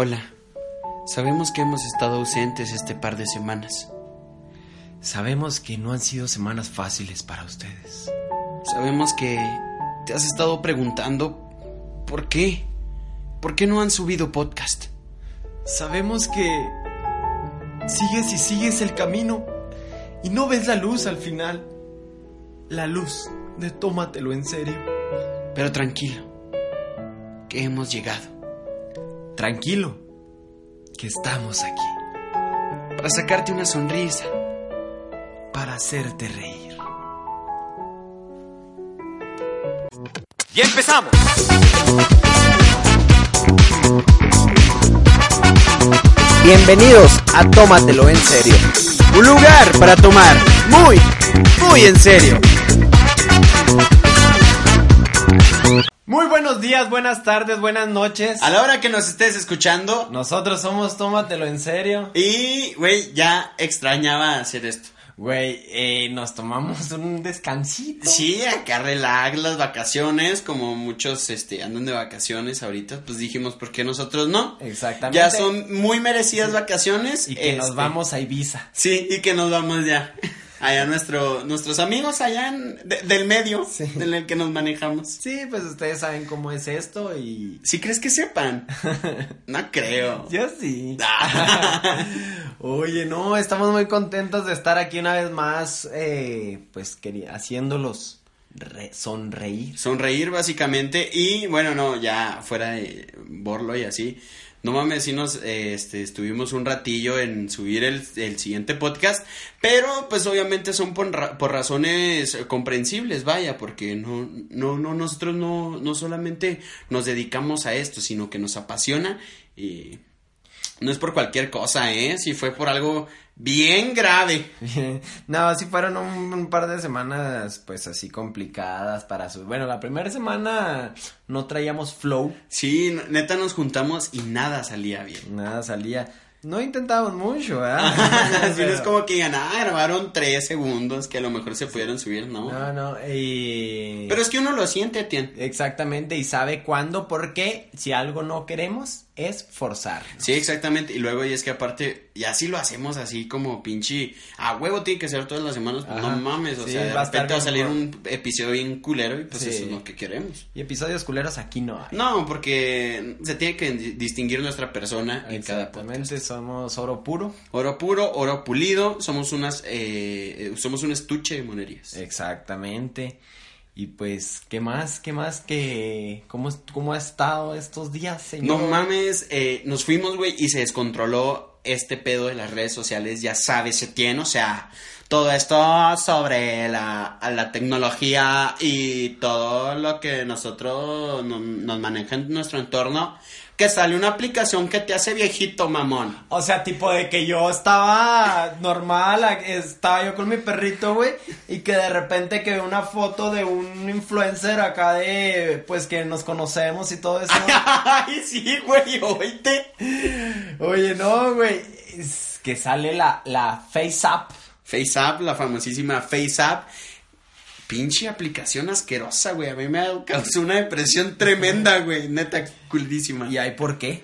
Hola, sabemos que hemos estado ausentes este par de semanas. Sabemos que no han sido semanas fáciles para ustedes. Sabemos que te has estado preguntando por qué. ¿Por qué no han subido podcast? Sabemos que sigues y sigues el camino y no ves la luz al final. La luz de tómatelo en serio. Pero tranquilo, que hemos llegado. Tranquilo, que estamos aquí. Para sacarte una sonrisa. Para hacerte reír. ¡Y empezamos! Bienvenidos a Tómatelo en serio. Un lugar para tomar muy, muy en serio. Buenos días, buenas tardes, buenas noches. A la hora que nos estés escuchando. Nosotros somos Tómatelo en serio. Y, güey, ya extrañaba hacer esto. Güey, eh, nos tomamos un descansito. Sí, acá relax las vacaciones, como muchos este, andan de vacaciones ahorita, pues dijimos, ¿por qué nosotros no? Exactamente. Ya son muy merecidas vacaciones. Y que nos este, vamos a Ibiza. Sí, y que nos vamos ya. Allá nuestro, nuestros amigos allá en, de- del medio Sí. en el que nos manejamos. Sí, pues ustedes saben cómo es esto y... ¿Sí crees que sepan? No creo. Yo sí. Ah. Oye, no, estamos muy contentos de estar aquí una vez más, eh, pues queri- haciéndolos re- sonreír. Sonreír básicamente y bueno, no, ya fuera de Borlo y así. No mames, sí nos eh, este, estuvimos un ratillo en subir el, el siguiente podcast, pero pues obviamente son por, por razones comprensibles, vaya, porque no, no, no, nosotros no, no solamente nos dedicamos a esto, sino que nos apasiona y no es por cualquier cosa, ¿eh? Si fue por algo bien grave. no, sí fueron un, un par de semanas, pues así complicadas para su... Bueno, la primera semana no traíamos flow, Sí, neta nos juntamos y nada salía bien. nada salía. No intentábamos mucho, ¿verdad? Así es como que digan, ah, grabaron tres segundos que a lo mejor se pudieron subir, ¿no? No, no, y... Pero es que uno lo siente, Tien. Exactamente, y sabe cuándo, porque si algo no queremos es forzar. Sí, exactamente. Y luego, y es que aparte, y así lo hacemos así como pinche. A huevo tiene que ser todas las semanas. Pues Ajá. no mames. O Sí, sea, de va repente va a salir un episodio bien culero y pues Sí. eso es lo que queremos. Y episodios culeros aquí no hay. No, porque se tiene que di- distinguir nuestra persona en cada. Exactamente, somos oro puro. Oro puro, oro pulido, somos unas, eh, eh, somos un estuche de monerías. Exactamente. Y pues, ¿qué más? ¿Qué más que cómo cómo ha estado estos días, señor? No mames, eh, nos fuimos, güey, y se descontroló este pedo de las redes sociales, ya sabes, se tiene, o sea, todo esto sobre la, la tecnología y todo lo que nosotros no- nos maneja en nuestro entorno, que sale una aplicación que te hace viejito, mamón. O sea, tipo de que yo estaba normal, estaba yo con mi perrito, güey, y que de repente que veo una foto de un influencer acá de, pues que nos conocemos y todo eso. Ay, sí, güey, oíste. Oye, no, güey, es que sale la, la Face App. FaceApp, la famosísima FaceApp. Pinche aplicación asquerosa, güey. A mí me causó una depresión tremenda, güey. Neta, culísima. ¿Y hay por qué?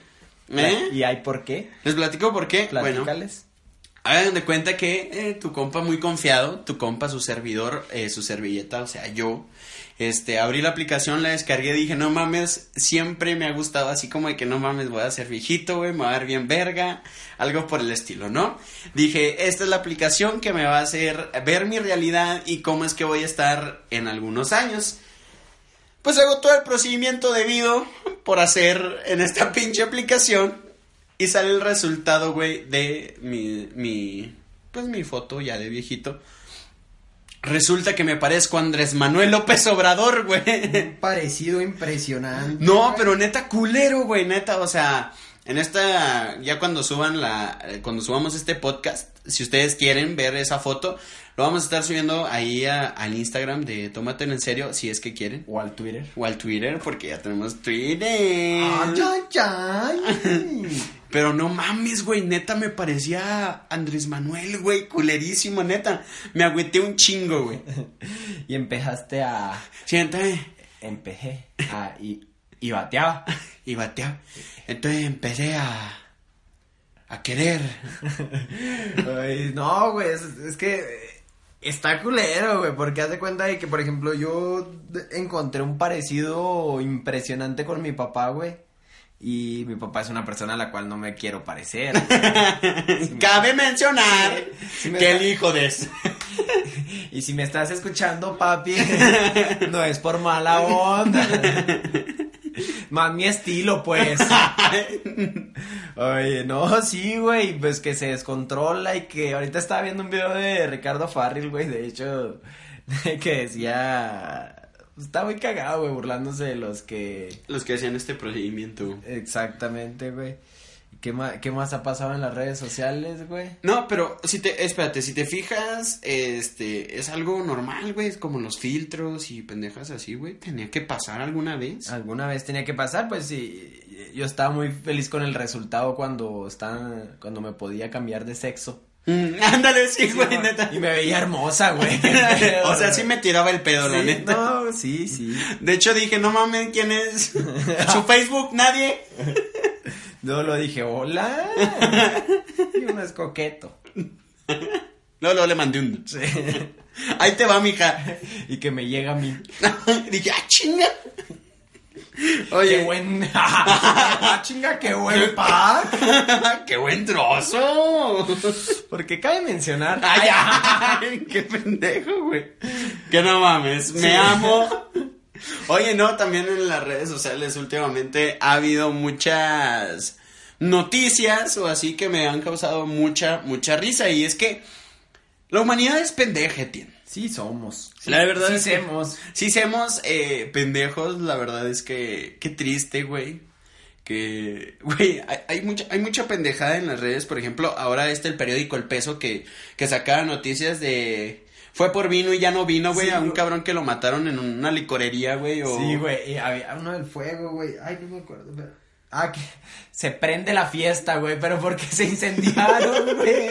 ¿Eh? ¿Y hay por qué? Les platico por qué. Bueno, Platícales. hagan de cuenta que eh, tu compa muy confiado, tu compa, su servidor, eh, su servilleta, o sea, yo, este, abrí la aplicación, la descargué, dije, no mames, siempre me ha gustado así como de que no mames, voy a ser viejito, güey, me va a ver bien verga, algo por el estilo, ¿no? Dije, esta es la aplicación que me va a hacer ver mi realidad y cómo es que voy a estar en algunos años. Pues hago todo el procedimiento debido por hacer en esta pinche aplicación y sale el resultado, güey, de mi, mi, pues mi foto ya de viejito. Resulta que me parezco a Andrés Manuel López Obrador, güey. Un parecido impresionante. No, pero neta culero, güey, neta, o sea, en esta ya cuando suban la cuando subamos este podcast, si ustedes quieren ver esa foto, lo vamos a estar subiendo ahí a- al Instagram de Tómatelo en serio si es que quieren. O al Twitter. O al Twitter, porque ya tenemos Twitter. Ay, ay, ay. Pero no mames, güey, neta me parecía Andrés Manuel, güey, culerísimo, neta. Me agüité un chingo, güey. Y empezaste a. Siéntame. Empecé a. Y, y bateaba. Y bateaba. Entonces empecé a. a querer. Ay, no, güey, es, es que está culero, güey, porque haz de cuenta de que, por ejemplo, yo encontré un parecido impresionante con mi papá, güey. Y mi papá es una persona a la cual no me quiero parecer. Cabe mencionar me que el hijo de y si me estás escuchando, papi, no es por mala onda. Más mi estilo, pues. Oye, no, sí, güey, pues que se descontrola y que ahorita estaba viendo un video de Ricardo Farril, güey, de hecho, que decía, está muy cagado, güey, burlándose de los que, Los que hacían este procedimiento. exactamente, güey. ¿Qué más, ¿Qué más ha pasado en las redes sociales, güey? No, pero si te, espérate, si te fijas, este, es algo normal, güey, es como los filtros y pendejas así, güey, tenía que pasar alguna vez. Alguna vez tenía que pasar, pues sí, yo estaba muy feliz con el resultado cuando estaba, cuando me podía cambiar de sexo. Mm, ándale, sí, güey, neta. Y me veía hermosa, güey. o sea, sí me tiraba el pedo, la Sí, neta. No, sí, sí. De hecho dije, no mames, ¿quién es? Su Facebook, nadie. No lo dije, hola. Y uno es coqueto. Luego, luego le mandé un. Ahí te va, mija. Y que me llega a mí. dije, ah, chinga. Oye, Qué buen. Ah, chinga, qué buen pack. qué buen trozo. Porque cabe mencionar. Ay, ay, qué pendejo, güey. Que no mames, me amo. Oye, no, también en las redes sociales últimamente ha habido muchas noticias o así que me han causado mucha, mucha risa. Y es que la humanidad es pendeja, tío. Sí somos. La verdad sí es que- somos. Sí, seamos eh, pendejos, la verdad es que qué triste, güey. Que, güey, hay, hay mucha, hay mucha pendejada en las redes. Por ejemplo, ahora este el periódico El Peso que, que sacaba noticias de... Fue por vino y ya no vino, güey, Sí, a un cabrón que lo mataron en una licorería, güey, o... Sí, güey. Y había uno del fuego, güey. Ay, no me acuerdo. pero- Ah, que se prende la fiesta, güey. Pero porque se incendiaron, güey.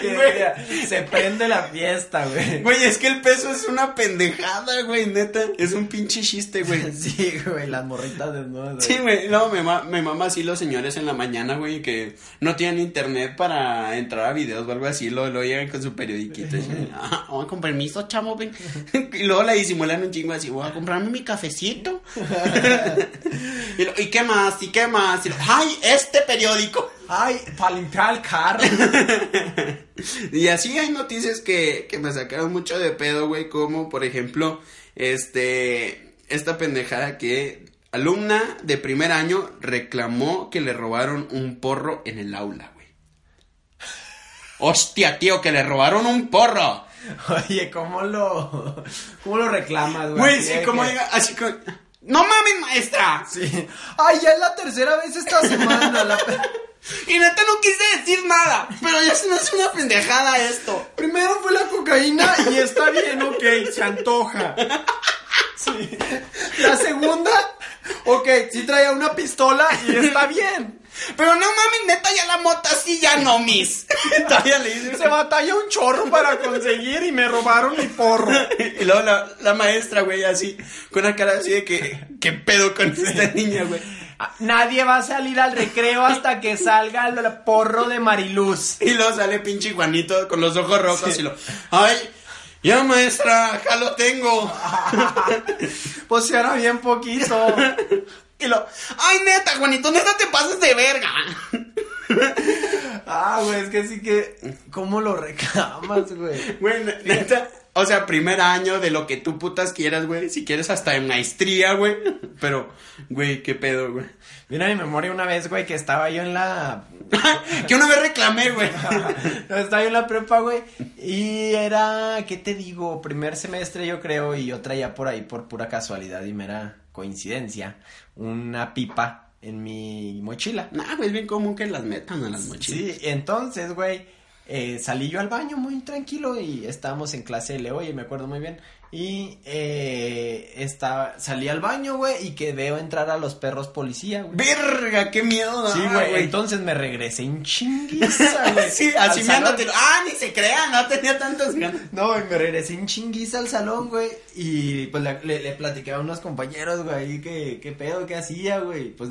Que Güey. decía, Se prende la fiesta, güey. Güey, es que el peso es una pendejada, güey, neta. Es un pinche chiste, güey. Sí, güey, las morritas desnudas. Sí, güey, no, me, ma- me mama así los señores en la mañana, güey, que no tienen internet para entrar a videos o algo así, luego, luego llegan con su periodiquito y dicen, ah, oh, con permiso, chamo, ven. Y luego la disimulan un chingo así, voy a comprarme mi cafecito. y, lo- ¿y qué más? ¿Y qué más? Y lo- Ay, este periódico. Ay, para limpiar el carro. Y así hay noticias que, que me sacaron mucho de pedo, güey, como por ejemplo, este, esta pendejada que alumna de primer año reclamó que le robaron un porro en el aula, güey. Hostia, tío, que le robaron un porro. Oye, ¿cómo lo, cómo lo reclamas, güey? Güey, sí, que- diga, así como, no mames, maestra. Sí. Ay, ya es la tercera vez esta semana. la pe- Y neta no quise decir nada, pero ya se me hace una pendejada esto. Primero fue la cocaína y está bien, ok, se antoja. Sí. La segunda, ok, sí traía una pistola y está bien. Pero no mames, neta, ya la mota sí, ya no, mis. Todavía le dice, Se batalla un chorro para conseguir y me robaron mi porro. Y luego la, la maestra, güey, así, con una cara así de que, ¿qué pedo con esta niña, güey? Nadie va a salir al recreo hasta que salga el porro de Mariluz. Y luego sale pinche Juanito con los ojos rojos y lo, ay, ya maestra, ya lo tengo. Pues hará bien poquito. Y lo, ay, neta, Juanito, neta te pasas de verga. Ah, güey, es que sí que. ¿Cómo lo reclamas, güey? Güey, ne- neta, o sea, primer año de lo que tú putas quieras, güey. Si quieres hasta en maestría, güey. Pero, güey, qué pedo, güey. Mira mi memoria una vez, güey, que estaba yo en la. que una vez reclamé, güey. No, estaba yo en la prepa, güey. Y era, ¿qué te digo? Primer semestre, yo creo. Y yo traía por ahí, por pura casualidad y mera coincidencia, una pipa en mi mochila. Nah, güey, es bien común que las metan a las mochilas. Sí, entonces, güey, eh, salí yo al baño muy tranquilo y estábamos en clase de Leo y me acuerdo muy bien. Y eh, estaba, salí al baño, güey, y que veo entrar a los perros policía, güey. Verga, qué miedo. Sí, da, güey, entonces me regresé en chinguiza, güey. Sí, así salón. mirándotelo. Ah, ni se crea, no tenía ganas. No, güey, me regresé en chinguiza al salón, güey. Y pues le, le, le platiqué a unos compañeros, güey, ahí que, qué pedo, qué hacía, güey. Pues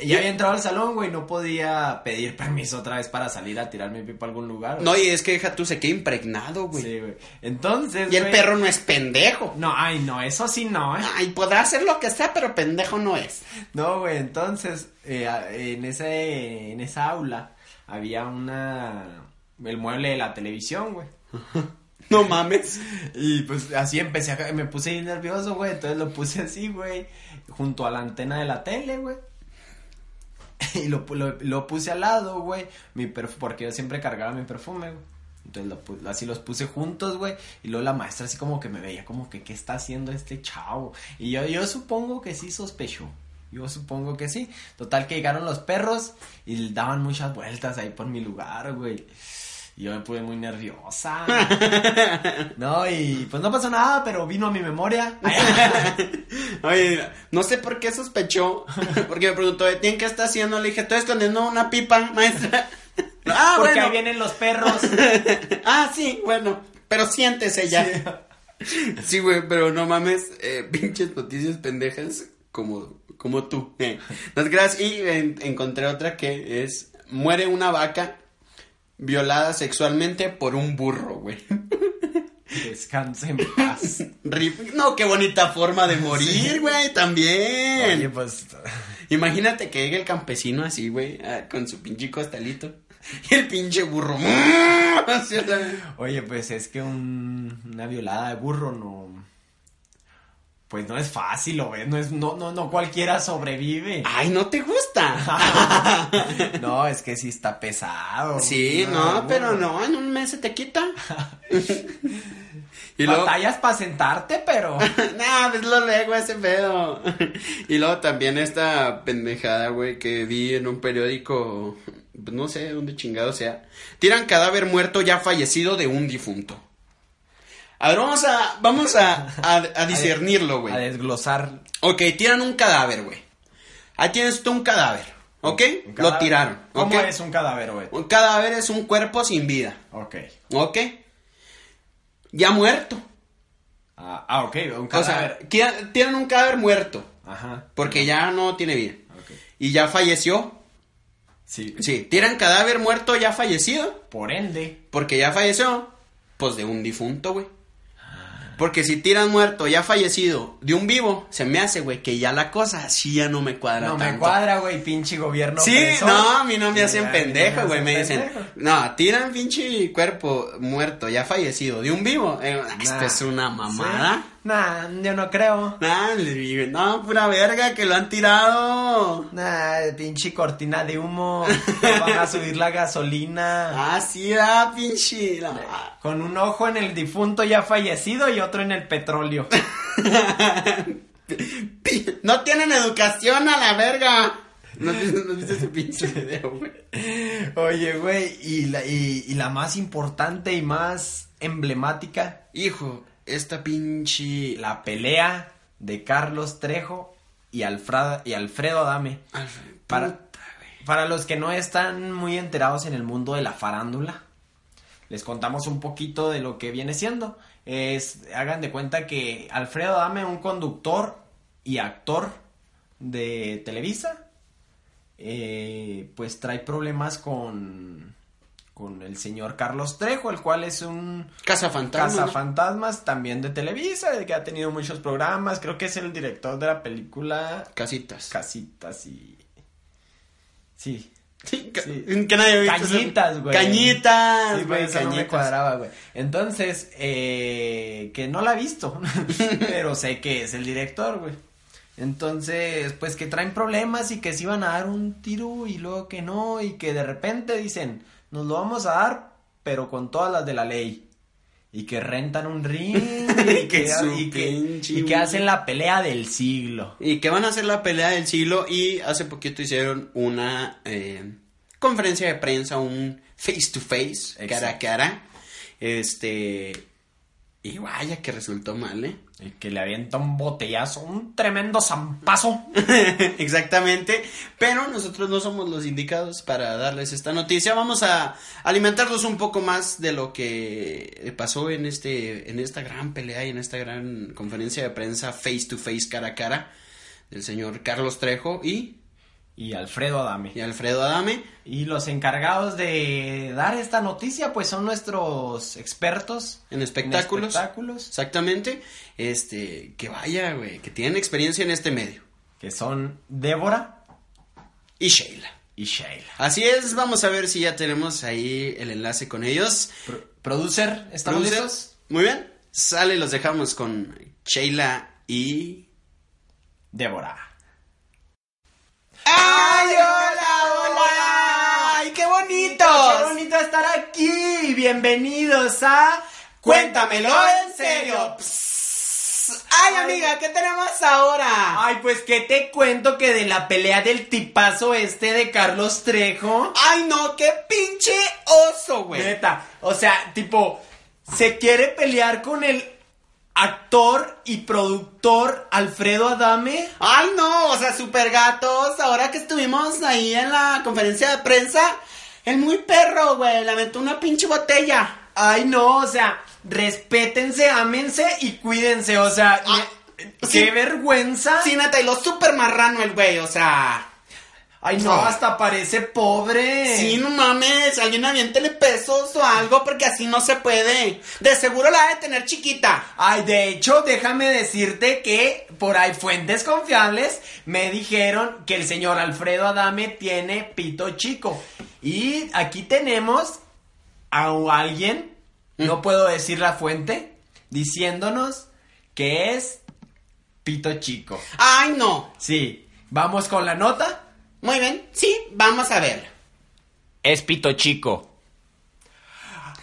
ya había entrado al salón, güey, no podía pedir permiso otra vez para salir a tirar mi pipa a algún lugar. güey. No, y es que deja tú, se queda impregnado, güey. Sí, güey. Entonces, y el güey- perro no es pendejo. No, ay, no, eso sí no, ¿eh? Ay, podrá hacer lo que sea, pero pendejo no es. No, güey, entonces, eh, en ese, en esa aula había una, el mueble de la televisión, güey. No mames. Y pues así empecé a, me puse nervioso, güey, entonces lo puse así, güey, junto a la antena de la tele, güey. Y lo, lo, puse al lado, güey, mi porque yo siempre cargaba mi perfume, güey. Entonces lo así los puse juntos, güey, y luego la maestra así como que me veía como que, ¿qué está haciendo este chavo? Y yo, yo supongo que sí sospechó. Yo supongo que sí. Total que llegaron los perros y daban muchas vueltas ahí por mi lugar, güey. Y yo me pude muy nerviosa. No, y pues no pasó nada, pero vino a mi memoria. Oye, no sé por qué sospechó. Porque me preguntó, ¿tienen qué está haciendo? Le dije, estoy escondiendo una pipa, maestra. ah, Porque bueno. ahí vienen los perros. ah, sí, bueno. Pero siéntese ya. Sí, güey, pero no mames, eh, pinches noticias pendejas como, como tú. Eh. Las gracias. Y en- encontré otra que es, muere una vaca violada sexualmente por un burro, güey. Descanse en paz. No, qué bonita forma de morir, güey, también. Oye, pues. Imagínate que llegue el campesino así, güey, ah, con su pinche costalito. Y el pinche burro. Oye, pues es que un- una violada de burro no. Pues no es fácil, ¿lo ves? No, es, no, no, no cualquiera sobrevive. Ay, ¿no te gusta? No, es que sí está pesado. Sí, Una no, pero no, en un mes se te quita. y luego, Batallas para sentarte, pero. nah, pues lo lego ese pedo. y luego también esta pendejada, güey, que vi en un periódico, pues, no sé dónde chingado sea. Tiran cadáver muerto ya fallecido de un difunto. A ver, vamos a, vamos a, a, a discernirlo, güey. A desglosar. Ok, tiran un cadáver, güey. Ahí tienes tú un cadáver, ¿ok? un Lo tiraron, ¿Cómo es un cadáver, güey? Un cadáver es un cuerpo sin vida, Ok. ¿ok? Ya muerto. Ah, ah, ok, un O cadáver. sea, qui- tienen un cadáver muerto, Ajá. porque ya no tiene vida. Ok. Y ya falleció. Sí. Sí, tiran cadáver muerto ya fallecido, Por ende. porque ya falleció, pues de un difunto, güey. Porque si tiran muerto ya fallecido de un vivo, se me hace, güey, que ya la cosa sí ya no me cuadra No me cuadra, güey, pinche gobierno. Sí, no, a mí no me Sí, hacen no pendejo, güey. Me hacen dicen, no, tiran pinche cuerpo muerto, ya fallecido, de un vivo. Eh, esto Nah. es una mamada. Nah, yo no creo. Nah, le digo, no, pura verga que lo han tirado. Nah, pinche cortina de humo. Van a subir la gasolina. Ah, sí, ah, pinche. Con un ojo en el difunto ya fallecido y otro en el petróleo. No tienen educación a la verga. ¿No, viste- no viste ese pinche video, güey? Oye, güey, y la, y, y la más importante y más emblemática, Hijo, esta pinche. la pelea de Carlos Trejo y, Alfrada, y Alfredo Adame. Para, puta, para los que no están muy enterados en el mundo de la farándula, les contamos un poquito de lo que viene siendo. Es, hagan de cuenta que Alfredo Adame, un conductor y actor de Televisa, eh, pues trae problemas con, con el señor Carlos Trejo, el cual es un Casa Fantasma. ¿no? Fantasmas también de Televisa, que ha tenido muchos programas, creo que es el director de la película Casitas. Casitas y... Sí, Ca- Sí. Que nadie ha visto Cañitas, güey. Cañitas, Sí, güey, no me cañitas. cuadraba, güey. Entonces, eh, que no la he visto, pero sé que es el director, güey. Entonces, pues que traen problemas y que se iban a dar un tiro y luego que no, y que de repente dicen, nos lo vamos a dar, pero con todas las de la ley. Y que rentan un ring y, Que que, su y que- pinche y que hacen la pelea del siglo. Y que van a hacer la pelea del siglo y hace poquito hicieron una eh, conferencia de prensa, un face to face, cara a cara. Este. Y vaya que resultó mal, ¿eh? Que le avienta un botellazo, un tremendo zampazo. Exactamente. Pero nosotros no somos los indicados para darles esta noticia. Vamos a alimentarlos un poco más de lo que pasó en este, en esta gran pelea y en esta gran conferencia de prensa face to face, cara a cara, del señor Carlos Trejo y, Y Alfredo Adame. y Alfredo Adame. Y los encargados de dar esta noticia, pues son nuestros expertos En espectáculos. espectáculos, Exactamente. Este, que vaya, güey, que tienen experiencia en este medio. que son Débora Y Sheila. y Sheila. Así es, vamos a ver si ya tenemos ahí el enlace con ellos. Pro- producer, ¿estamos Producer, listos? Muy bien. Sale, los dejamos con Sheila y. Débora. ¡Ay, hola, hola! ¡Ay, qué bonito! ¡Qué bonito estar aquí! Bienvenidos a Cuéntamelo en serio. ¡Ay, amiga, qué tenemos ahora! Ay, pues que te cuento que de la pelea del tipazo este de Carlos Trejo. ¡Ay, no! ¡Qué pinche oso, güey! Neta, o sea, tipo, se quiere pelear con el actor y productor Alfredo Adame. ¡Ay, no! O sea, super gatos. Ahora que estuvimos ahí en la conferencia de prensa, el muy perro, güey, le aventó una pinche botella. Ay, no, o sea, respétense, ámense y cuídense, o sea, Ah, qué sí. vergüenza. Sí, neta, y lo super marrano el güey, o sea. Ay, no, Ah. hasta parece pobre. Sí, no mames, alguien aviéntele pesos o algo porque así no se puede. De seguro la ha de tener chiquita. Ay, de hecho, déjame decirte que por ahí fuentes confiables me dijeron que el señor Alfredo Adame tiene pito chico. Y aquí tenemos a alguien, no puedo decir la fuente, diciéndonos que es pito chico. Ay, no. Sí, vamos con la nota. Muy bien, sí, vamos a verla. Es pito chico.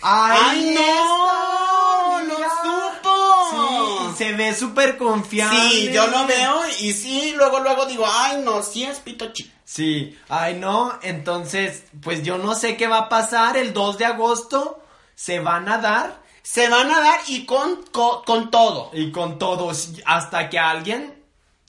¡Ay, no! ¡Lo supo! Sí, se ve súper confiable. Sí, yo lo veo y sí, luego, luego digo, ay, no, sí es pito chico. Sí, ay no, entonces, pues yo no sé qué va a pasar el 2 de agosto, se van a dar Se van a dar y con, con, con todo. y con todos hasta que alguien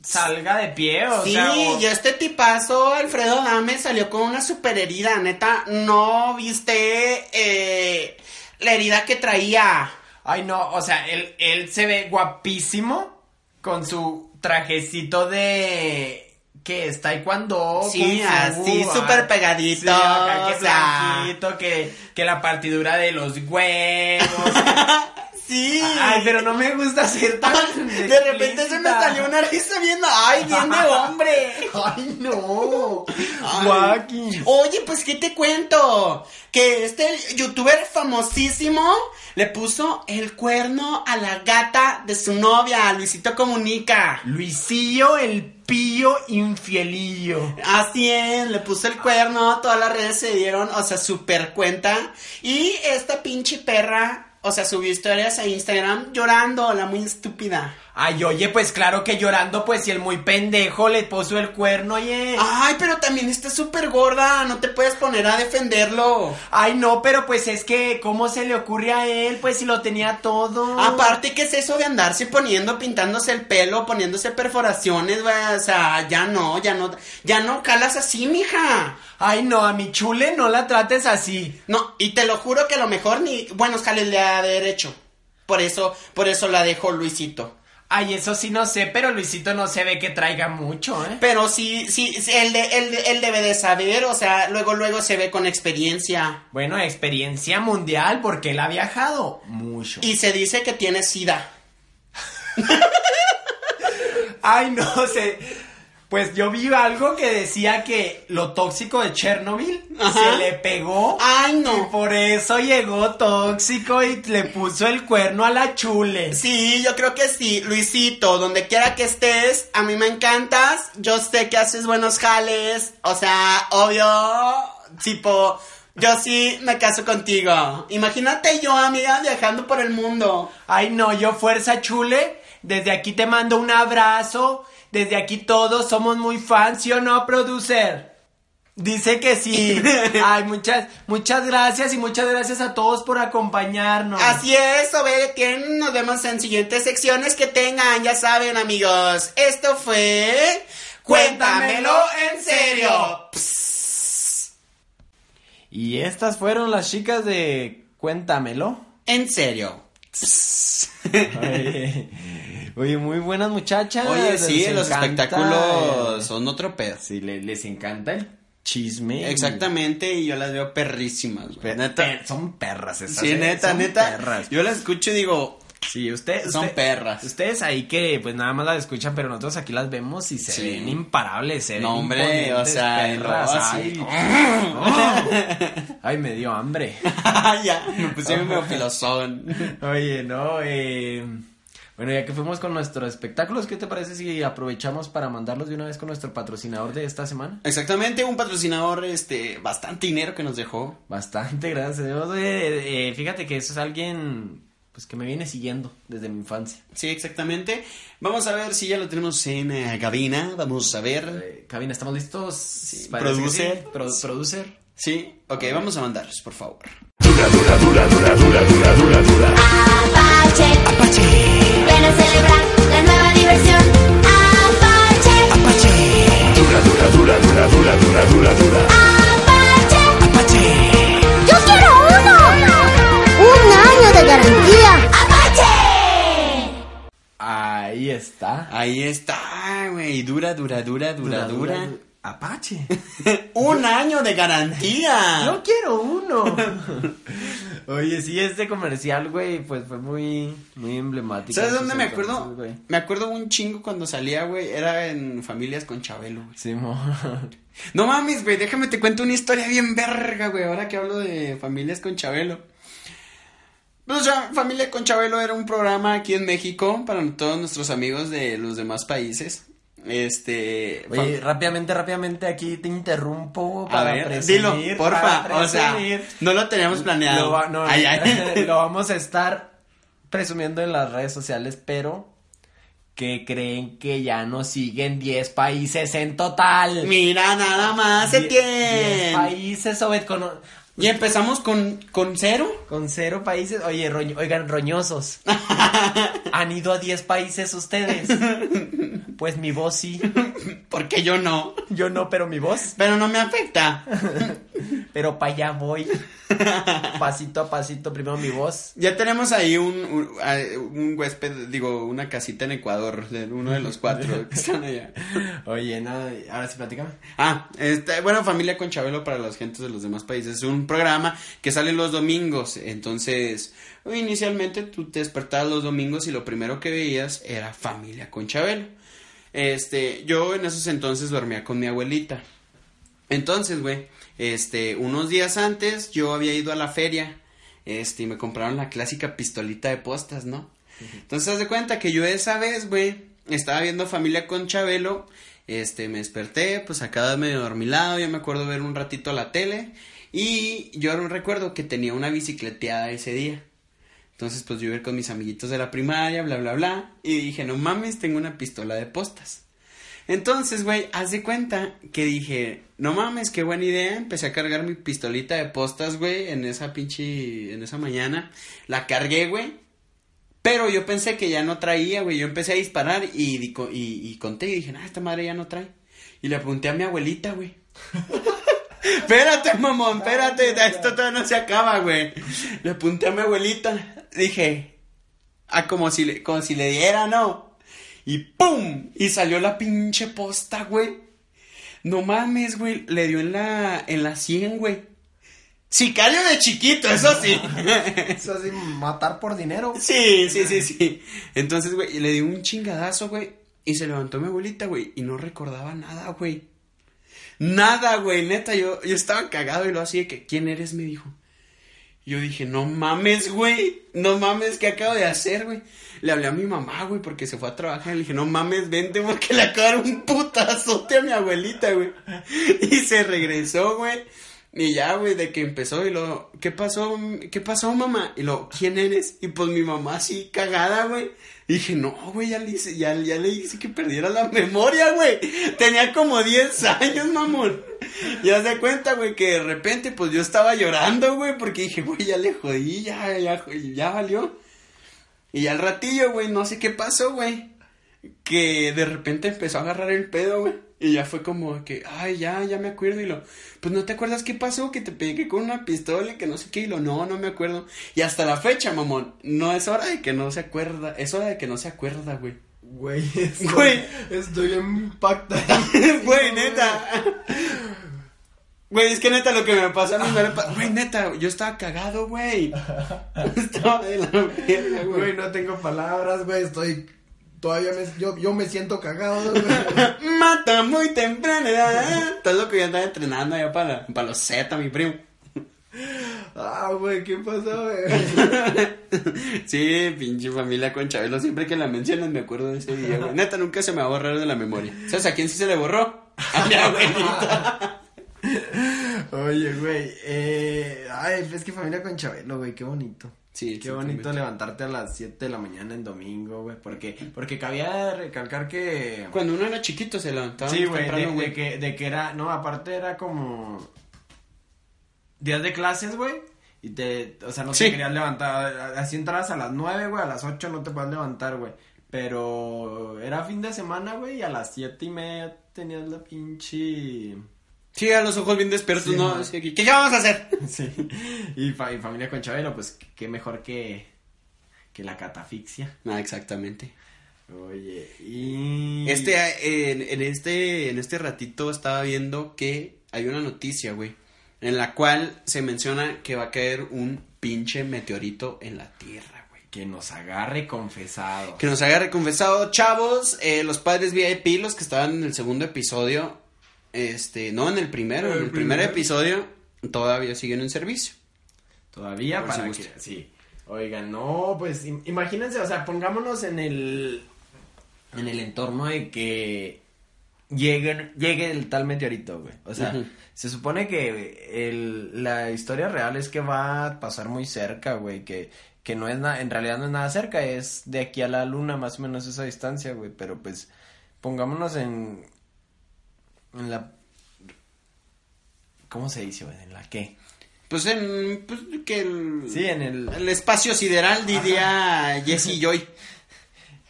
salga de pie, o sí, sea, o- y este tipazo, Alfredo Dame, salió con una super herida, neta, no viste eh, la herida que traía. ay no, o sea, él, él se ve guapísimo con su trajecito de que está taekwondo, Sí, kung fu, así, ah, súper pegadito, sí, acá que o sea. blanquito, que, que la partidura de los huevos, Sí. ay, pero no me gusta ser tan De repente se me salió una risa viendo, ay, bien de hombre. Ay, no. Ay. Oye, pues, ¿qué te cuento? Que este youtuber famosísimo le puso el cuerno a la gata de su novia, Luisito Comunica. Luisillo el pillo infielillo. Así es, le puso el cuerno, todas las redes se dieron, o sea, super cuenta. Y esta pinche perra, o sea, subió historias a Instagram llorando, la muy estúpida. Ay, oye, pues claro que llorando, pues si el muy pendejo le puso el cuerno, oye. Ay, pero también está súper gorda, no te puedes poner a defenderlo. Ay, no, pero pues es que, ¿cómo se le ocurre a él? Pues si lo tenía todo. Aparte, ¿qué es eso de andarse poniendo, pintándose el pelo, poniéndose perforaciones? O sea, ya no, ya no, ya no calas así, mija. Ay, no, a mi chule no la trates así. No, y te lo juro que a lo mejor ni buenos jales le ha de haber hecho. Por eso, por eso la dejó Luisito. Ay, eso sí no sé, pero Luisito no se ve que traiga mucho, ¿eh? Pero sí, sí, sí, él, de- él, él debe de saber, o sea, luego, luego se ve con experiencia. Bueno, experiencia mundial porque él ha viajado mucho. Y se dice que tiene sida. Ay, no sé. Pues yo vi algo que decía que lo tóxico de Chernobyl Ajá. se le pegó. Ay, Y no. por eso llegó tóxico y le puso el cuerno a la chule. Sí, yo creo que sí, Luisito, donde quiera que estés, a mí me encantas, yo sé que haces buenos jales, o sea, obvio, tipo, yo sí me caso contigo. Imagínate yo, amiga, viajando por el mundo. Ay, no, yo fuerza chule. Desde aquí te mando un abrazo. Desde aquí todos somos muy fans, ¿sí o no, producer? Dice que sí. Ay, muchas, muchas gracias y muchas gracias a todos por acompañarnos. Así es, Obede, tienen, nos vemos en siguientes secciones que tengan, ya saben, amigos. Esto fue... Cuéntamelo en serio. Y estas fueron las chicas de Cuéntamelo. En serio. Oye, oye, muy buenas muchachas. Oye, sí, los encanta, espectáculos eh, son otro pedo. Sí, le- les encanta el chisme. Exactamente, y yo las veo perrísimas, güey. Pe- Neta. son perras esas. Sí, eh, neta, son neta. perras. Yo las escucho y digo, Sí, usted, Son perras. Ustedes ahí que pues nada más las escuchan, pero nosotros aquí las vemos y se Sí. ven imparables, se ven no, hombre, o sea, perras. no, ay, así. ay, me dio hambre. ya, me puse medio filosón. Oye, no, eh, bueno, ya que fuimos con nuestros espectáculos, ¿qué te parece si aprovechamos para mandarlos de una vez con nuestro patrocinador de esta semana? Exactamente, un patrocinador, este, bastante dinero que nos dejó. Bastante, gracias eh, eh, fíjate que eso es alguien pues que me viene siguiendo desde mi infancia. Sí, exactamente. Vamos a ver si ya lo tenemos en eh, cabina. Vamos a ver. Eh, Cabina, ¿estamos listos? Parece que producer. sí. Pro- producer. Sí, ok, vamos a mandarlos, por favor. Apache. Ven a celebrar la nueva diversión. Apache. Apache. Yo quiero uno. Un año de garantía. Apache. Ahí está. Ahí está, güey. Dura, dura, dura, dura, dura. Apache. Un año de garantía. Yo quiero uno. Oye, sí, este comercial, güey, pues fue muy, muy emblemático. ¿Sabes dónde me acuerdo? güey. Me acuerdo un chingo cuando salía, güey. Era en familias con Chabelo, güey. Simón. No mames, güey. Déjame te cuento una historia bien verga, güey. Ahora que hablo de familias con Chabelo. Pues ya, Familia con Chabelo era un programa aquí en México para todos nuestros amigos de los demás países. Este. Oye, fam- rápidamente, rápidamente, aquí te interrumpo a para ver, presumir. dilo, porfa. para O sea, no lo teníamos planeado. Lo, va- no, Ay, ay. lo vamos a estar presumiendo en las redes sociales, pero que creen que ya nos siguen 10 países en total. Mira, nada más se Die- tiene. 10 países, Obed, con, Y empezamos con, con cero. con cero países. Oye, oigan, roñosos. ¿Han ido a 10 países ustedes? Pues mi voz sí. Porque yo no. Yo no, pero mi voz. Pero no me afecta. Pero para allá voy. Pasito a pasito, primero mi voz. Ya tenemos ahí un, un, un huésped, digo, una casita en Ecuador, de uno de los cuatro que están allá. Oye, nada, ahora sí platícame. Ah, este, bueno, Familia con Chabelo para las gentes de los demás países. Es un programa que sale los domingos. Entonces, inicialmente tú te despertabas los domingos y lo primero que veías era Familia con Chabelo. Este, yo en esos entonces dormía con mi abuelita. Entonces, güey, este, unos días antes yo había ido a la feria, este, y me compraron la clásica pistolita de postas, ¿no? Entonces, haz de cuenta que yo esa vez, güey, estaba viendo Familia con Chabelo, este, me desperté, pues acá medio dormilado, yo me acuerdo ver un ratito la tele, y yo recuerdo que tenía una bicicleteada ese día. Entonces, pues yo iba con mis amiguitos de la primaria, bla, bla, bla, y dije, no mames, tengo una pistola de postas. Entonces, güey, haz de cuenta que dije, no mames, qué buena idea. Empecé a cargar mi pistolita de postas, güey, en esa pinche, en esa mañana. La cargué, güey. Pero yo pensé que ya no traía, güey. Yo empecé a disparar y, y, y conté y dije, ah, esta madre ya no trae. Y le apunté a mi abuelita, güey. espérate, mamón, espérate, esto todavía no se acaba, güey. Le apunté a mi abuelita. Dije, ah, como si le, como si le diera, ¿no? Y ¡pum! Y salió la pinche posta, güey. No mames, güey. Le dio en la, en la 100, güey. Sicario de chiquito, eso sí. Eso así, matar por dinero. sí, sí, sí, sí. Entonces, güey, le dio un chingadazo, güey. Y se levantó mi abuelita, güey, y no recordaba nada, güey. Nada, güey, neta, yo, yo estaba cagado y lo hacía que, ¿quién eres? Me dijo. Y Yo dije, no mames, güey, no mames, ¿qué acabo de hacer, güey? Le hablé a mi mamá, güey, porque se fue a trabajar. Le dije, no mames, vente, porque le acabaron un putazote a mi abuelita, güey. Y se regresó, güey. Y ya, güey, de que empezó y lo, ¿qué pasó? ¿Qué pasó, mamá? Y lo, ¿quién eres? Y pues mi mamá así cagada, güey. Y dije, no, güey, ya le hice, ya, le hice que perdiera la memoria, güey. Tenía como 10 años, mamón. Ya se cuenta, güey, que de repente, pues yo estaba llorando, güey, porque dije, güey, ya le jodí, ya, ya, ya valió. Y al ratillo, güey, no sé qué pasó, güey. Que de repente empezó a agarrar el pedo, güey. Y ya fue como que, ay, ya, ya me acuerdo. Y lo, pues no te acuerdas qué pasó, que te pegué con una pistola y que no sé qué. Y lo, no, no me acuerdo. Y hasta la fecha, mamón, no es hora de que no se acuerda. Es hora de que no se acuerda, güey. Güey, estoy, Güey. estoy impactado. Güey, neta. Güey, es que neta lo que me pasó a mí me le pa- Güey, neta, yo estaba cagado, güey. Estaba de la verga, Güey, güey. no tengo palabras, güey, estoy... Todavía me, yo, yo me siento cagado. Mata muy temprana edad. Todo lo que yo andaba entrenando allá para, para los Z, mi primo. Ah, güey, ¿qué pasó, güey? Sí, pinche familia con Chabelo. Siempre que la mencionan me acuerdo de ese día, güey. Neta, nunca se me va a borrar de la memoria. ¿Sabes a quién sí se le borró? A mi abuelita. Oye, güey, eh... Ay, es que familia con Chabelo, güey, qué bonito. Sí, Qué bonito levantarte a las 7 de la mañana en domingo, güey, porque, porque cabía recalcar que... Cuando uno era chiquito se levantaba Sí, güey, de, de que, de que era, no, aparte era como días de clases, güey, y te, o sea, no Sí. te querías levantar, así entrabas a las 9, güey, a las 8 no te puedes levantar, güey, pero era fin de semana, güey, y a las siete y media tenías la pinche... Sí, a los ojos bien despiertos, Sí, ¿no? ¿Qué vamos a hacer? Sí, y, fa- y familia con Chabelo, pues, qué mejor que, que la catafixia. Ah, exactamente. Oye, y... Este, eh, en, en este, en este ratito estaba viendo que hay una noticia, güey, en la cual se menciona que va a caer un pinche meteorito en la Tierra, güey. Que nos agarre confesado. Que nos haya reconfesado, chavos, eh, los padres VIP, los que estaban en el segundo episodio, este, no en el primero, en El el primer episodio, todavía siguen en servicio. Todavía Por si para gusta. que sí. Oigan, no, pues im- imagínense, o sea, pongámonos en el en el entorno de que lleguen llegue el tal meteorito, güey. O sea, se supone que el, la historia real es que va a pasar muy cerca, güey, que que no es nada, en realidad no es nada cerca, es de aquí a la luna más o menos esa distancia, güey, pero pues pongámonos en en la ¿Cómo se dice, güey? ¿En la qué? Pues en, pues que el, Sí, en el el espacio sideral diría Jesse Joy.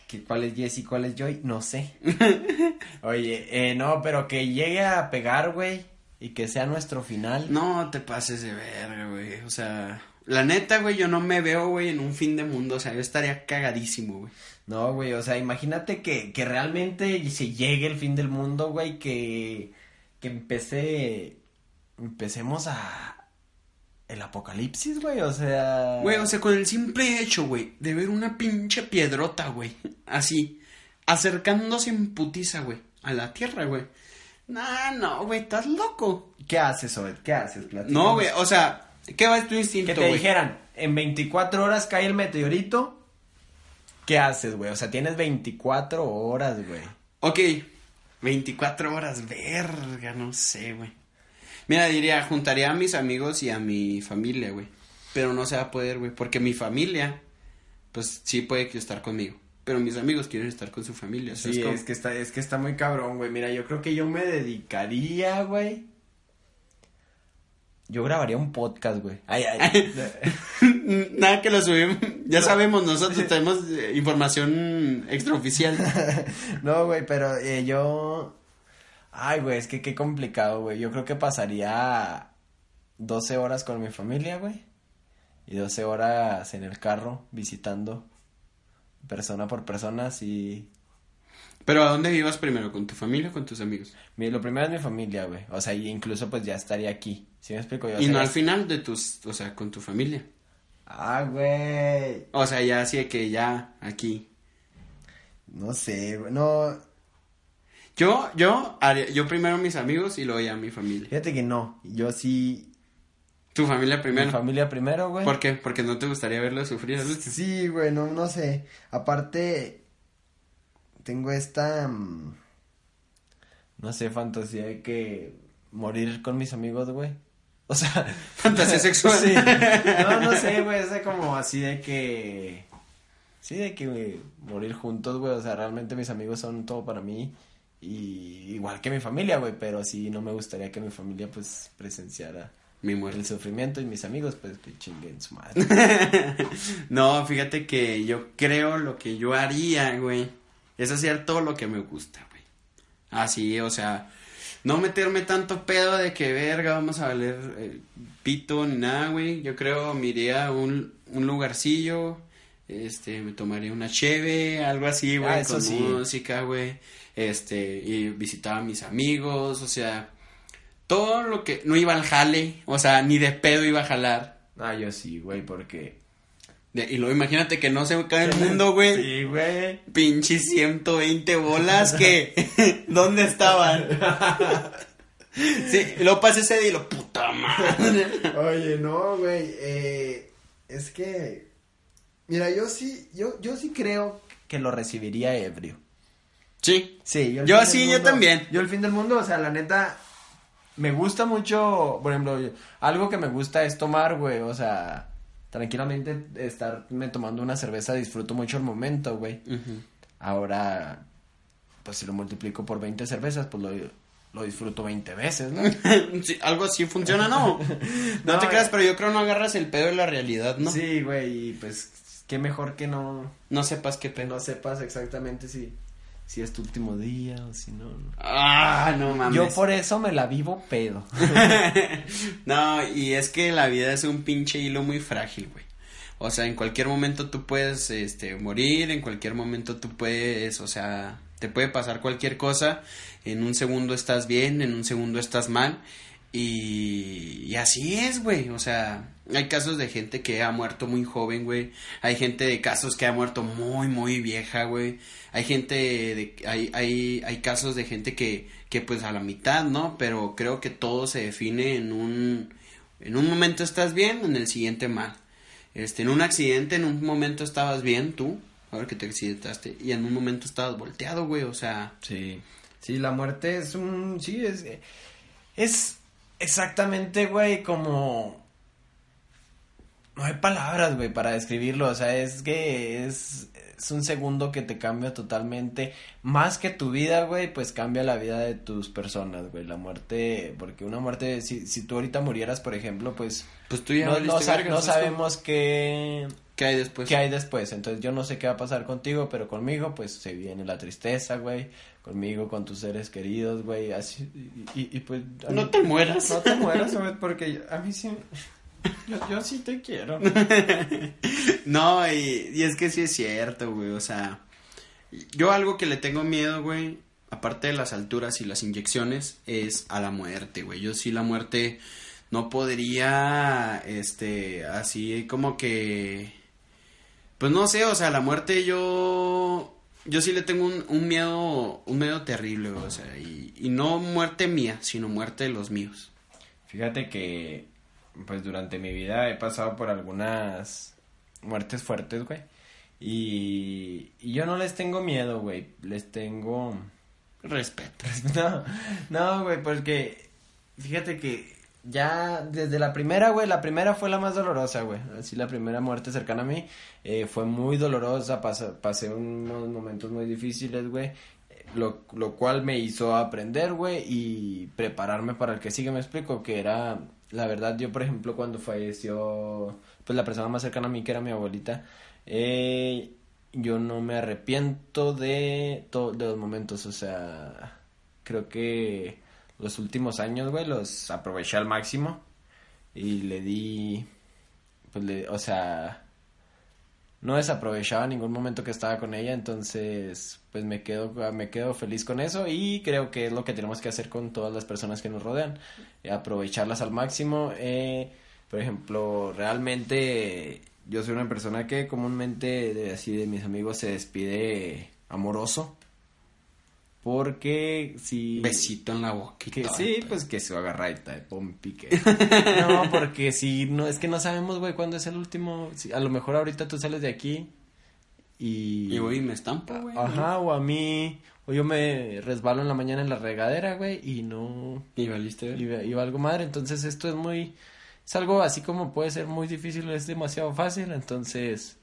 ¿Que ¿Cuál es Jesse? ¿Cuál es Joy? No sé. Oye, eh, no, pero que llegue a pegar, güey. Y que sea nuestro final. No te pases de verga, güey. O sea, la neta, güey, yo no me veo, güey, en un fin de mundo. O sea, yo estaría cagadísimo, güey. No, güey, o sea, imagínate que, que realmente se llegue el fin del mundo, güey, que, que empecé, empecemos a... El apocalipsis, güey, o sea... Güey, o sea, con el simple hecho, güey, de ver una pinche piedrota, güey, así, acercándose en putiza, güey, a la tierra, güey. Nah, no, güey, estás loco. ¿Qué haces, Obed? ¿Qué haces? Platícanos. No, güey, o sea, ¿qué va tu instinto, Que te dijeran, en 24 horas cae el meteorito, ¿qué haces, güey? O sea, tienes 24 horas, güey. Ok, 24 horas, verga, no sé, güey. Mira, diría, juntaría a mis amigos y a mi familia, güey. Pero no se va a poder, güey, porque mi familia, pues sí puede que estar conmigo. Pero mis amigos quieren estar con su familia. Sí, ¿sabes cómo? es que está, es que está muy cabrón, güey. Mira, yo creo que yo me dedicaría, güey. Yo grabaría un podcast, güey. Ay, ay. Nada que lo subimos. Ya sabemos, nosotros tenemos eh, información extraoficial. no, güey, pero eh, yo. Ay, güey, es que qué complicado, güey. Yo creo que pasaría 12 horas con mi familia, güey. Y 12 horas en el carro visitando persona por persona, así. Pero ¿a dónde vivas primero? ¿Con tu familia o con tus amigos? Mi- Lo primero es mi familia, güey. O sea, y incluso pues ya estaría aquí. ¿Sí me explico? Yo Y no al final de tus, o sea, con tu familia. Ah, güey. O sea, ya así de que ya aquí. No sé, güey, no. Yo, yo, haría- yo primero mis amigos y luego ya mi familia. Fíjate que no. Yo sí. Tu familia Mi primero. familia primero, güey. ¿Por qué? Porque no te gustaría verlo sufrir. ¿no? Sí, güey, no, no sé. Aparte, tengo esta. mm, No sé, fantasía de que morir con mis amigos, güey. O sea. Fantasía sexual. Sí. No, no sé, güey. Es como así de que. Sí, de que morir juntos, güey. O sea, realmente mis amigos son todo para mí. Y igual que mi familia, güey. Pero sí, no me gustaría que mi familia, pues, presenciara Mi el muerte. sufrimiento. Y mis amigos, pues, que chinguen su madre. No, fíjate que yo creo lo que yo haría, güey, es hacer todo lo que me gusta, güey. Así, o sea, no meterme tanto pedo de que verga, vamos a valer eh, pito ni nada, güey. Yo creo me iría a un, un lugarcillo, este, me tomaría una cheve, algo así, güey, Ah, eso con sí. música, güey. Este, y visitaba a mis amigos, o sea, todo lo que no iba al jale, o sea, ni de pedo iba a jalar. Ah, yo sí, güey, porque. De- y luego imagínate que no se cae el mundo, güey. Sí, güey. Pinches 120 bolas que. ¿Dónde estaban? sí, y luego pasa ese día y lo puta madre. Oye, no, güey. Eh, es que. Mira, yo sí. Yo, yo sí creo que lo recibiría ebrio. Sí. Sí, Yo fin sí, yo también. Yo el fin del mundo, o sea, la neta. Me gusta mucho. Por ejemplo, yo- algo que me gusta es tomar, güey. O sea, tranquilamente estarme tomando una cerveza, disfruto mucho el momento, güey. Ahora, pues si lo multiplico por 20 cervezas, pues lo, lo disfruto 20 veces, ¿no? Sí, algo así funciona, ¿no? No, No, te creas, eh. pero yo creo no agarras el pedo de la realidad, ¿no? Sí, güey, y pues qué mejor que no, No sepas qué que pedo. no sepas exactamente si, si es tu último día o si no. no. Ah, no mames. Yo por eso me la vivo pedo. no, y es que la vida es un pinche hilo muy frágil, güey. O sea, en cualquier momento tú puedes, este, morir, en cualquier momento tú puedes, o sea, te puede pasar cualquier cosa. En un segundo estás bien, en un segundo estás mal. Y, y así es, güey. O sea, hay casos de gente que ha muerto muy joven, güey. Hay gente de casos que ha muerto muy, muy vieja, güey. Hay gente de, hay, hay, hay casos de gente que, que pues a la mitad, ¿no? Pero creo que todo se define en un, en un momento estás bien, en el siguiente mal. Este, en un accidente, en un momento estabas bien, tú, ahora que te accidentaste, y en un momento estabas volteado, güey, o sea, Sí. Sí, la muerte es un. Sí, es. Es exactamente, güey, como. No hay palabras, güey, para describirlo. O sea, es que es. Es un segundo que te cambia totalmente. Más que tu vida, güey, pues cambia la vida de tus personas, güey. La muerte. Porque una muerte. Si, si tú ahorita murieras, por ejemplo, pues. pues tú ya No, no, sa- sabemos qué. ¿Qué hay después? ¿Qué hay después? Entonces yo no sé qué va a pasar contigo, pero conmigo pues se viene la tristeza, güey. Conmigo, con tus seres queridos, güey. Así, y, y, y, pues... No mí- te mueras. No te mueras, güey, porque a mí sí... Yo, yo sí te quiero. No, y, y es que sí es cierto, güey, o sea, yo algo que le tengo miedo, güey, aparte de las alturas y las inyecciones, es a la muerte, güey. Yo sí la muerte no podría, este, así como que, pues no sé, o sea, la muerte yo, yo sí le tengo un, un miedo, un miedo terrible, güey, o sea, y, y no muerte mía, sino muerte de los míos. Fíjate que, pues durante mi vida he pasado por algunas muertes fuertes, güey. Y, y yo no les tengo miedo, güey. Les tengo... Respeto. No, no, güey, porque fíjate que ya desde la primera, güey, la primera fue la más dolorosa, güey. Así la primera muerte cercana a mí eh, fue muy dolorosa, pas- pasé unos momentos muy difíciles, güey. Lo, lo cual me hizo aprender, güey, y prepararme para el que sigue, me explico, que era, la verdad, yo, por ejemplo, cuando falleció, pues la persona más cercana a mí, que era mi abuelita, eh, yo no me arrepiento de, los momentos, o sea, creo que los últimos años, güey, los aproveché al máximo y le di, pues, le, o sea, no desaprovechaba ningún momento que estaba con ella, entonces, pues me quedo, me quedo feliz con eso y creo que es lo que tenemos que hacer con todas las personas que nos rodean, eh, aprovecharlas al máximo, eh, por ejemplo, realmente yo soy una persona que comúnmente de, así de mis amigos se despide amoroso. Porque si... Besito en la y Que sí, pues que su agarradita de pompique. No, porque si no, es que no sabemos, güey, cuándo es el último. si- a lo mejor ahorita tú sales de aquí y. Y voy y me estampo, güey. Ajá, o a mí. O yo me resbalo en la mañana en la regadera, güey, y no. Y valiste. Y, y valgo madre. Entonces esto es muy. Es algo así como puede ser muy difícil, es demasiado fácil. Entonces,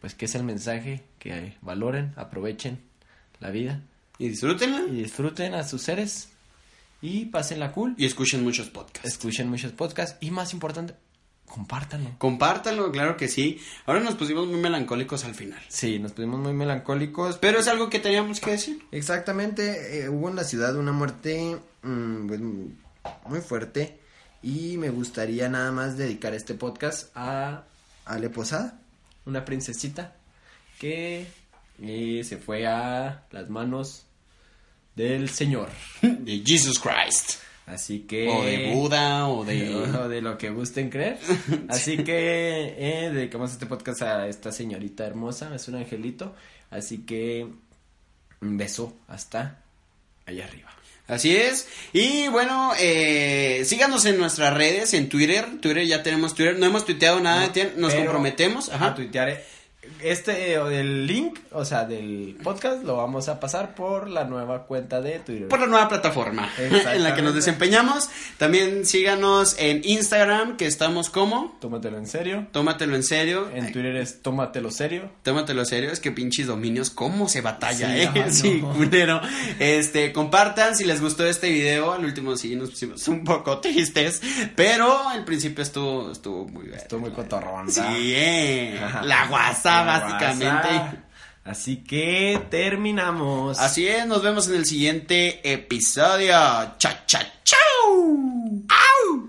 pues, ¿qué es el mensaje? Que valoren, aprovechen la vida Y disfrútenla. y disfruten a sus seres y pásenla cool. Y escuchen muchos podcasts. Escuchen muchos podcasts y más importante, compártanlo. Compártanlo, claro que sí. Ahora nos pusimos muy melancólicos al final. Sí, nos pusimos muy melancólicos. Pero es algo que teníamos que decir. Exactamente, eh, hubo en la ciudad una muerte mm, pues, muy fuerte y me gustaría nada más dedicar este podcast a Ale Posada, una princesita que eh, se fue a las manos del Señor. De Jesus Christ. Así que... O de Buda, o de... o de lo que gusten creer. Así que eh, dedicamos este podcast a esta señorita hermosa, es un angelito. Así que un beso hasta allá arriba. Así es. Y bueno, eh, síganos en nuestras redes, en Twitter. Twitter, ya tenemos Twitter. No hemos tuiteado nada, tien- nos Pero comprometemos. A Ajá. tuitear este o del link, o sea, del podcast, lo vamos a pasar por la nueva cuenta de Twitter. Por la nueva plataforma en la que nos desempeñamos. También síganos en Instagram, que estamos como... Tómatelo en serio. Tómatelo en serio. En Twitter es tómatelo serio. Tómatelo serio, es que pinches dominios, cómo se batalla, Sí, eh. ah, no. Sí, culero. Este, compartan si les gustó este video. Al último sí nos pusimos un poco tristes, pero al principio estuvo, estuvo muy bien. Estuvo muy cotorrón. Sí, eh. La guasa, Básicamente. Así que terminamos. Así es, nos vemos en el siguiente episodio. Cha, cha, chau. ¡Au!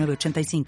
906985.